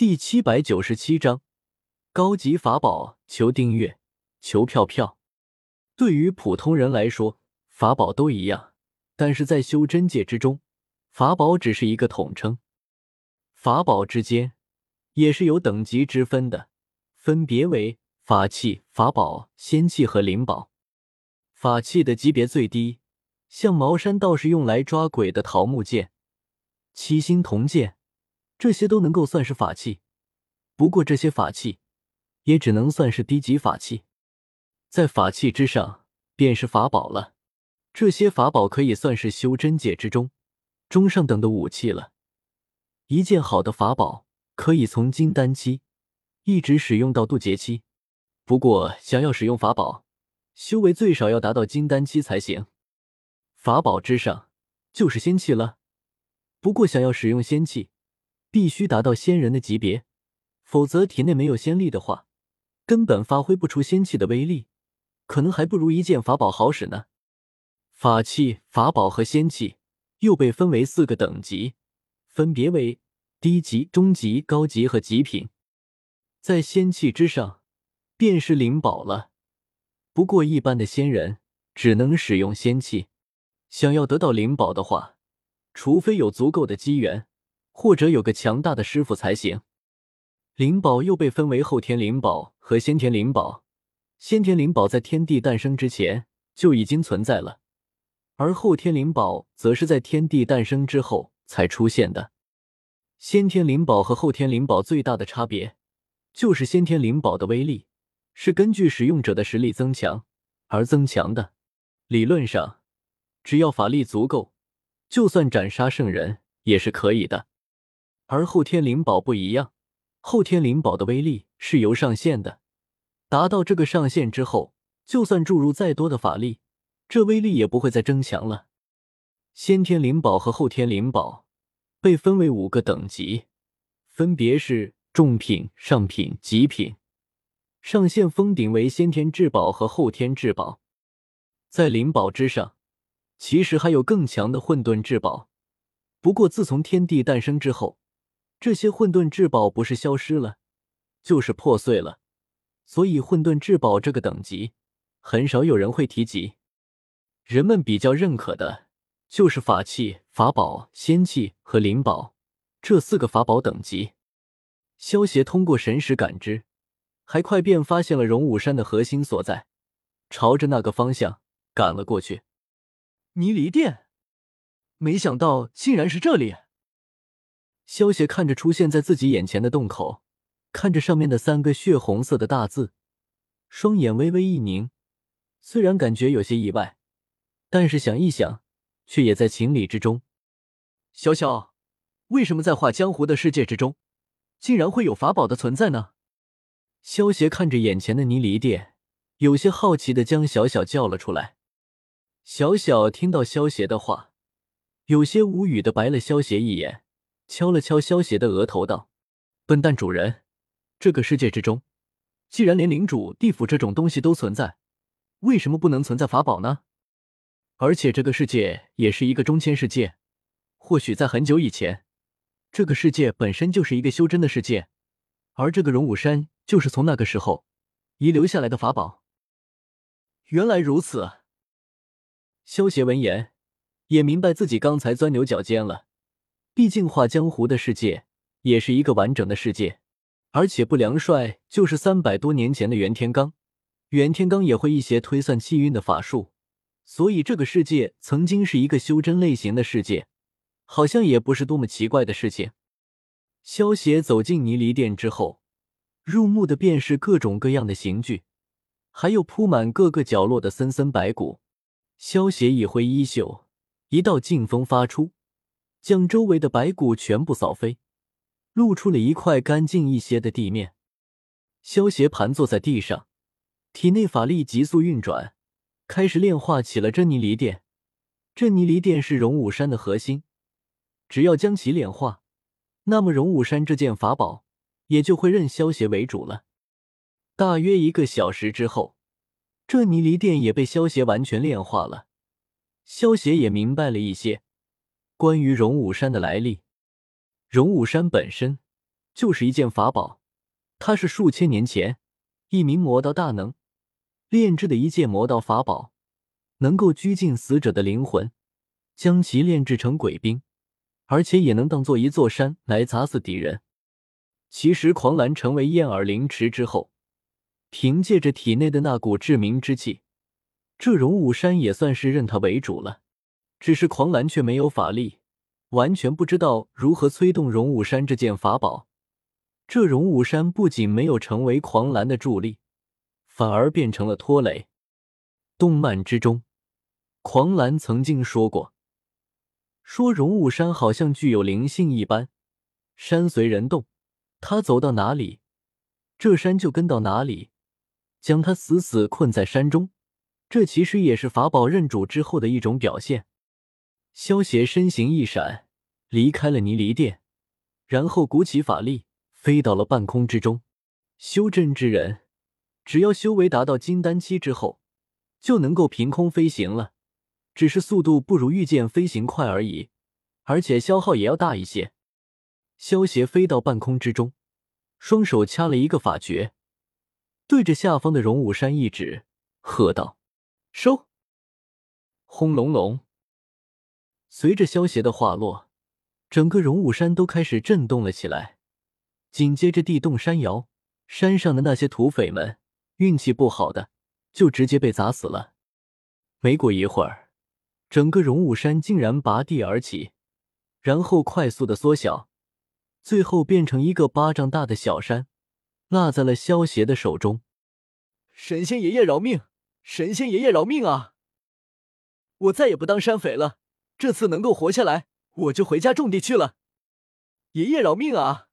第七百九十七章高级法宝，求订阅，求票票。对于普通人来说，法宝都一样，但是在修真界之中，法宝只是一个统称。法宝之间也是有等级之分的，分别为法器、法宝、仙器和灵宝。法器的级别最低，像茅山道士用来抓鬼的桃木剑、七星铜剑。这些都能够算是法器，不过这些法器也只能算是低级法器，在法器之上便是法宝了。这些法宝可以算是修真界之中中上等的武器了。一件好的法宝可以从金丹期一直使用到渡劫期，不过想要使用法宝，修为最少要达到金丹期才行。法宝之上就是仙器了，不过想要使用仙器。必须达到仙人的级别，否则体内没有仙力的话，根本发挥不出仙气的威力，可能还不如一件法宝好使呢。法器、法宝和仙器又被分为四个等级，分别为低级、中级、高级和极品。在仙器之上，便是灵宝了。不过一般的仙人只能使用仙器，想要得到灵宝的话，除非有足够的机缘。或者有个强大的师傅才行。灵宝又被分为后天灵宝和先天灵宝。先天灵宝在天地诞生之前就已经存在了，而后天灵宝则是在天地诞生之后才出现的。先天灵宝和后天灵宝最大的差别，就是先天灵宝的威力是根据使用者的实力增强而增强的。理论上，只要法力足够，就算斩杀圣人也是可以的。而后天灵宝不一样，后天灵宝的威力是有上限的，达到这个上限之后，就算注入再多的法力，这威力也不会再增强了。先天灵宝和后天灵宝被分为五个等级，分别是重品、上品、极品，上限封顶为先天至宝和后天至宝。在灵宝之上，其实还有更强的混沌至宝，不过自从天地诞生之后。这些混沌至宝不是消失了，就是破碎了，所以混沌至宝这个等级很少有人会提及。人们比较认可的就是法器、法宝、仙器和灵宝这四个法宝等级。萧协通过神识感知，还快便发现了荣武山的核心所在，朝着那个方向赶了过去。泥离殿，没想到竟然是这里。萧协看着出现在自己眼前的洞口，看着上面的三个血红色的大字，双眼微微一凝。虽然感觉有些意外，但是想一想，却也在情理之中。小小，为什么在画江湖的世界之中，竟然会有法宝的存在呢？萧协看着眼前的泥离殿，有些好奇的将小小叫了出来。小小听到萧协的话，有些无语的白了萧协一眼。敲了敲萧邪的额头，道：“笨蛋主人，这个世界之中，既然连领主、地府这种东西都存在，为什么不能存在法宝呢？而且这个世界也是一个中千世界，或许在很久以前，这个世界本身就是一个修真的世界，而这个荣武山就是从那个时候遗留下来的法宝。原来如此。”萧邪闻言，也明白自己刚才钻牛角尖了。毕竟画江湖的世界也是一个完整的世界，而且不良帅就是三百多年前的袁天罡，袁天罡也会一些推算气运的法术，所以这个世界曾经是一个修真类型的世界，好像也不是多么奇怪的事情。萧协走进泥犁殿之后，入目的便是各种各样的刑具，还有铺满各个角落的森森白骨。萧协一挥衣袖，一道劲风发出。将周围的白骨全部扫飞，露出了一块干净一些的地面。萧协盘坐在地上，体内法力急速运转，开始炼化起了珍妮离殿。珍妮离殿是荣武山的核心，只要将其炼化，那么荣武山这件法宝也就会认萧协为主了。大约一个小时之后，这泥离殿也被萧协完全炼化了。萧协也明白了一些。关于荣武山的来历，荣武山本身就是一件法宝，它是数千年前一名魔道大能炼制的一件魔道法宝，能够拘禁死者的灵魂，将其炼制成鬼兵，而且也能当做一座山来砸死敌人。其实，狂澜成为燕耳灵池之后，凭借着体内的那股致命之气，这荣武山也算是认他为主了。只是狂澜却没有法力，完全不知道如何催动荣武山这件法宝。这荣武山不仅没有成为狂澜的助力，反而变成了拖累。动漫之中，狂澜曾经说过：“说荣武山好像具有灵性一般，山随人动，他走到哪里，这山就跟到哪里，将他死死困在山中。这其实也是法宝认主之后的一种表现。”萧协身形一闪，离开了泥离殿，然后鼓起法力，飞到了半空之中。修真之人，只要修为达到金丹期之后，就能够凭空飞行了，只是速度不如御剑飞行快而已，而且消耗也要大一些。萧协飞到半空之中，双手掐了一个法诀，对着下方的荣武山一指，喝道：“收！”轰隆隆。随着萧协的话落，整个荣武山都开始震动了起来。紧接着地动山摇，山上的那些土匪们运气不好的就直接被砸死了。没过一会儿，整个荣武山竟然拔地而起，然后快速的缩小，最后变成一个巴掌大的小山，落在了萧协的手中。神仙爷爷饶命！神仙爷爷饶命啊！我再也不当山匪了。这次能够活下来，我就回家种地去了。爷爷饶命啊！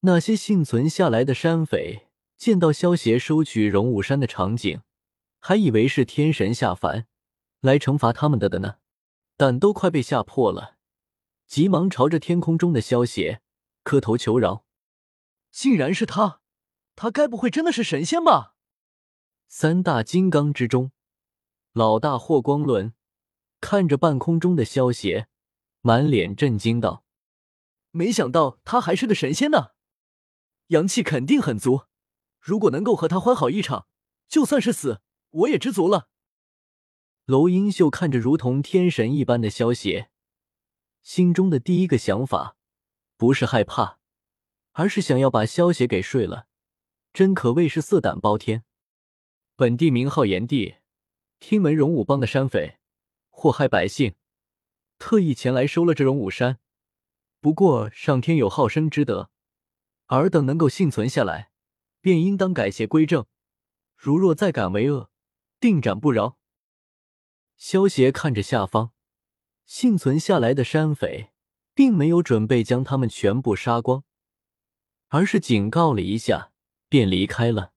那些幸存下来的山匪见到萧协收取荣武山的场景，还以为是天神下凡来惩罚他们的的呢，胆都快被吓破了，急忙朝着天空中的萧协磕头求饶。竟然是他，他该不会真的是神仙吧？三大金刚之中，老大霍光伦。看着半空中的萧协，满脸震惊道：“没想到他还是个神仙呢，阳气肯定很足。如果能够和他欢好一场，就算是死，我也知足了。”娄英秀看着如同天神一般的萧协，心中的第一个想法不是害怕，而是想要把萧协给睡了。真可谓是色胆包天。本地名号炎帝，听闻荣武帮的山匪。祸害百姓，特意前来收了这荣武山。不过上天有好生之德，尔等能够幸存下来，便应当改邪归正。如若再敢为恶，定斩不饶。萧协看着下方幸存下来的山匪，并没有准备将他们全部杀光，而是警告了一下，便离开了。